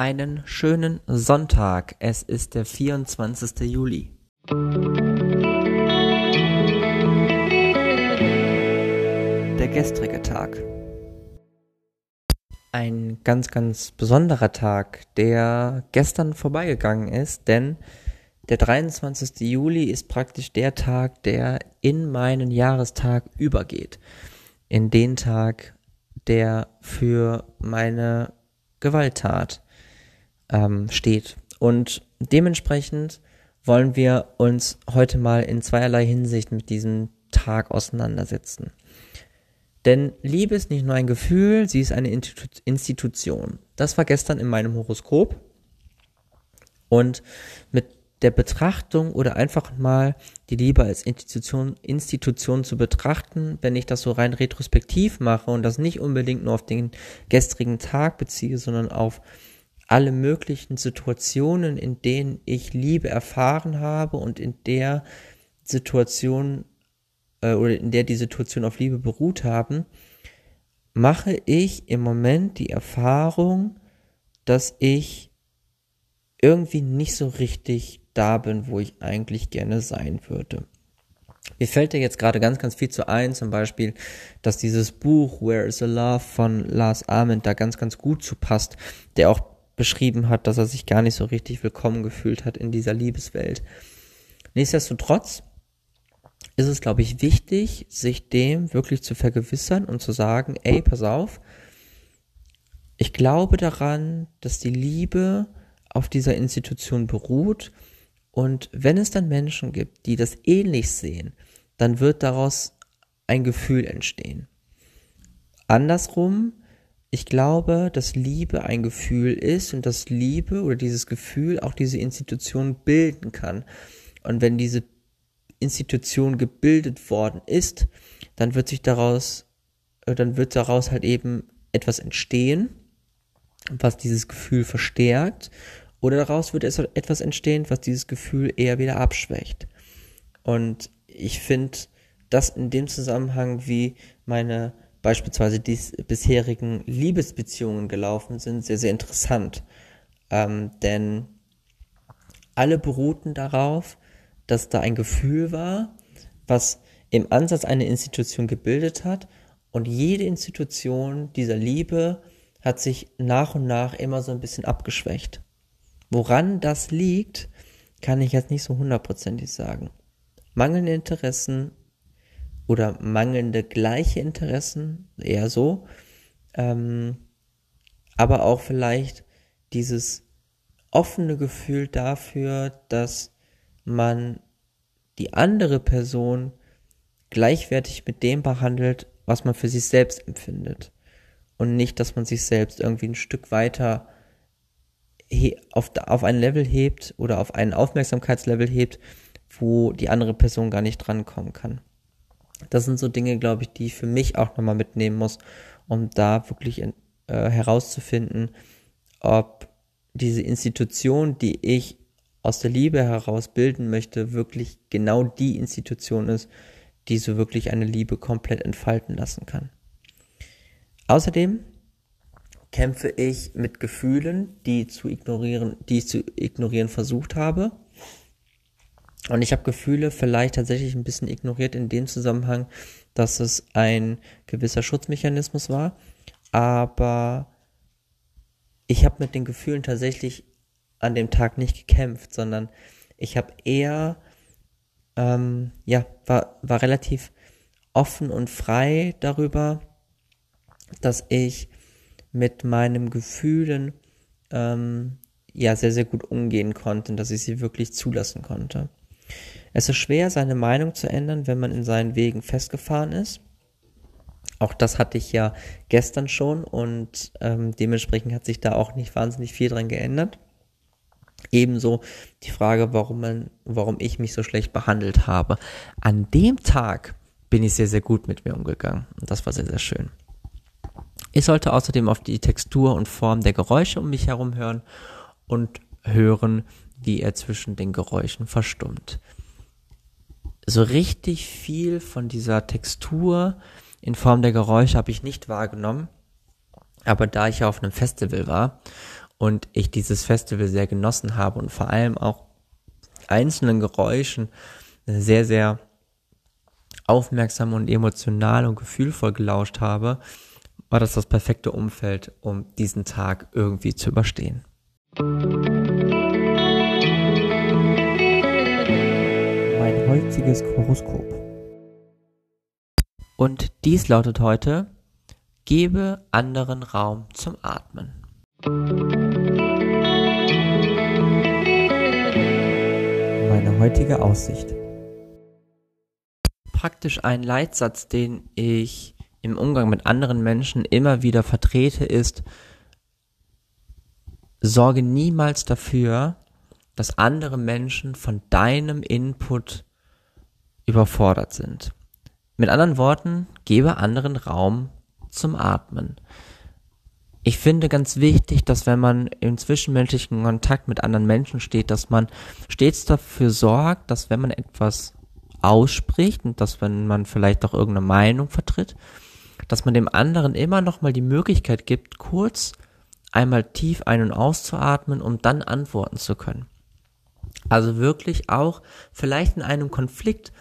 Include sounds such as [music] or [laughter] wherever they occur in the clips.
Einen schönen Sonntag. Es ist der 24. Juli. Der gestrige Tag. Ein ganz, ganz besonderer Tag, der gestern vorbeigegangen ist, denn der 23. Juli ist praktisch der Tag, der in meinen Jahrestag übergeht. In den Tag, der für meine Gewalttat ähm, steht. Und dementsprechend wollen wir uns heute mal in zweierlei Hinsicht mit diesem Tag auseinandersetzen. Denn Liebe ist nicht nur ein Gefühl, sie ist eine Institution. Das war gestern in meinem Horoskop. Und mit der Betrachtung oder einfach mal die Liebe als Institution, Institution zu betrachten, wenn ich das so rein retrospektiv mache und das nicht unbedingt nur auf den gestrigen Tag beziehe, sondern auf alle möglichen Situationen, in denen ich Liebe erfahren habe und in der Situation äh, oder in der die Situation auf Liebe beruht haben, mache ich im Moment die Erfahrung, dass ich irgendwie nicht so richtig da bin, wo ich eigentlich gerne sein würde. Mir fällt ja jetzt gerade ganz, ganz viel zu ein, zum Beispiel, dass dieses Buch Where is the Love von Lars Ament da ganz, ganz gut zu passt, der auch beschrieben hat, dass er sich gar nicht so richtig willkommen gefühlt hat in dieser Liebeswelt. Nichtsdestotrotz ist es, glaube ich, wichtig, sich dem wirklich zu vergewissern und zu sagen, ey, pass auf, ich glaube daran, dass die Liebe auf dieser Institution beruht und wenn es dann Menschen gibt, die das ähnlich sehen, dann wird daraus ein Gefühl entstehen. Andersrum, ich glaube, dass Liebe ein Gefühl ist und dass Liebe oder dieses Gefühl auch diese Institution bilden kann. Und wenn diese Institution gebildet worden ist, dann wird sich daraus, äh, dann wird daraus halt eben etwas entstehen, was dieses Gefühl verstärkt oder daraus wird etwas entstehen, was dieses Gefühl eher wieder abschwächt. Und ich finde das in dem Zusammenhang, wie meine beispielsweise die bisherigen Liebesbeziehungen gelaufen sind, sehr, sehr interessant. Ähm, denn alle beruhten darauf, dass da ein Gefühl war, was im Ansatz eine Institution gebildet hat und jede Institution dieser Liebe hat sich nach und nach immer so ein bisschen abgeschwächt. Woran das liegt, kann ich jetzt nicht so hundertprozentig sagen. Mangelnde Interessen oder mangelnde gleiche Interessen, eher so, ähm, aber auch vielleicht dieses offene Gefühl dafür, dass man die andere Person gleichwertig mit dem behandelt, was man für sich selbst empfindet. Und nicht, dass man sich selbst irgendwie ein Stück weiter auf, auf ein Level hebt oder auf ein Aufmerksamkeitslevel hebt, wo die andere Person gar nicht drankommen kann. Das sind so Dinge, glaube ich, die ich für mich auch nochmal mitnehmen muss, um da wirklich in, äh, herauszufinden, ob diese Institution, die ich aus der Liebe heraus bilden möchte, wirklich genau die Institution ist, die so wirklich eine Liebe komplett entfalten lassen kann. Außerdem kämpfe ich mit Gefühlen, die zu ignorieren, die ich zu ignorieren versucht habe. Und ich habe Gefühle vielleicht tatsächlich ein bisschen ignoriert in dem Zusammenhang, dass es ein gewisser Schutzmechanismus war. Aber ich habe mit den Gefühlen tatsächlich an dem Tag nicht gekämpft, sondern ich habe eher, ähm, ja, war, war relativ offen und frei darüber, dass ich mit meinen Gefühlen ähm, ja sehr, sehr gut umgehen konnte, dass ich sie wirklich zulassen konnte. Es ist schwer, seine Meinung zu ändern, wenn man in seinen Wegen festgefahren ist. Auch das hatte ich ja gestern schon und ähm, dementsprechend hat sich da auch nicht wahnsinnig viel dran geändert. Ebenso die Frage, warum man, warum ich mich so schlecht behandelt habe. An dem Tag bin ich sehr, sehr gut mit mir umgegangen und das war sehr, sehr schön. Ich sollte außerdem auf die Textur und Form der Geräusche um mich herum hören und hören, wie er zwischen den Geräuschen verstummt. So richtig viel von dieser Textur in Form der Geräusche habe ich nicht wahrgenommen, aber da ich ja auf einem Festival war und ich dieses Festival sehr genossen habe und vor allem auch einzelnen Geräuschen sehr, sehr aufmerksam und emotional und gefühlvoll gelauscht habe, war das das perfekte Umfeld, um diesen Tag irgendwie zu überstehen. Heutiges Horoskop. Und dies lautet heute, gebe anderen Raum zum Atmen. Meine heutige Aussicht. Praktisch ein Leitsatz, den ich im Umgang mit anderen Menschen immer wieder vertrete, ist, sorge niemals dafür, dass andere Menschen von deinem Input überfordert sind. Mit anderen Worten, gebe anderen Raum zum Atmen. Ich finde ganz wichtig, dass wenn man im zwischenmenschlichen Kontakt mit anderen Menschen steht, dass man stets dafür sorgt, dass wenn man etwas ausspricht und dass wenn man vielleicht auch irgendeine Meinung vertritt, dass man dem anderen immer noch mal die Möglichkeit gibt, kurz einmal tief ein- und auszuatmen, um dann antworten zu können. Also wirklich auch vielleicht in einem Konflikt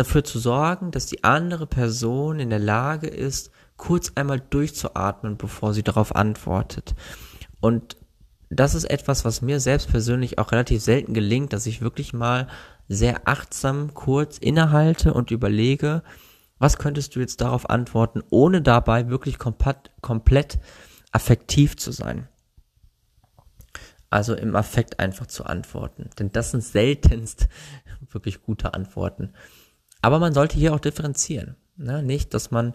dafür zu sorgen, dass die andere Person in der Lage ist, kurz einmal durchzuatmen, bevor sie darauf antwortet. Und das ist etwas, was mir selbst persönlich auch relativ selten gelingt, dass ich wirklich mal sehr achtsam kurz innehalte und überlege, was könntest du jetzt darauf antworten, ohne dabei wirklich komplett, komplett affektiv zu sein. Also im Affekt einfach zu antworten. Denn das sind seltenst [laughs] wirklich gute Antworten. Aber man sollte hier auch differenzieren. Ne? Nicht, dass man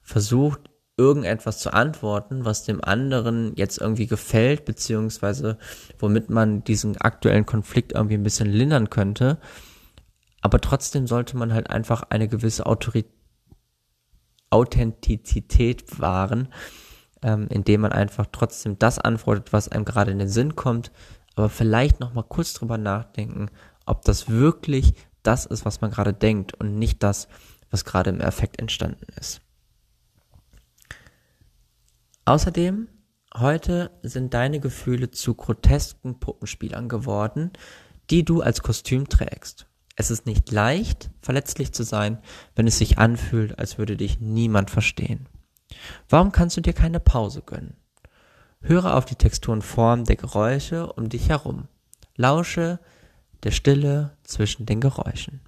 versucht, irgendetwas zu antworten, was dem anderen jetzt irgendwie gefällt, beziehungsweise womit man diesen aktuellen Konflikt irgendwie ein bisschen lindern könnte. Aber trotzdem sollte man halt einfach eine gewisse Autorität, Authentizität wahren, ähm, indem man einfach trotzdem das antwortet, was einem gerade in den Sinn kommt, aber vielleicht noch mal kurz drüber nachdenken, ob das wirklich das ist, was man gerade denkt und nicht das, was gerade im Effekt entstanden ist. Außerdem, heute sind deine Gefühle zu grotesken Puppenspielern geworden, die du als Kostüm trägst. Es ist nicht leicht, verletzlich zu sein, wenn es sich anfühlt, als würde dich niemand verstehen. Warum kannst du dir keine Pause gönnen? Höre auf die Texturenform der Geräusche um dich herum. Lausche der Stille zwischen den Geräuschen.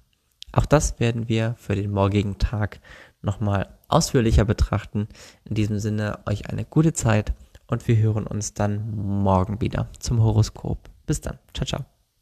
Auch das werden wir für den morgigen Tag nochmal ausführlicher betrachten. In diesem Sinne euch eine gute Zeit und wir hören uns dann morgen wieder zum Horoskop. Bis dann. Ciao, ciao.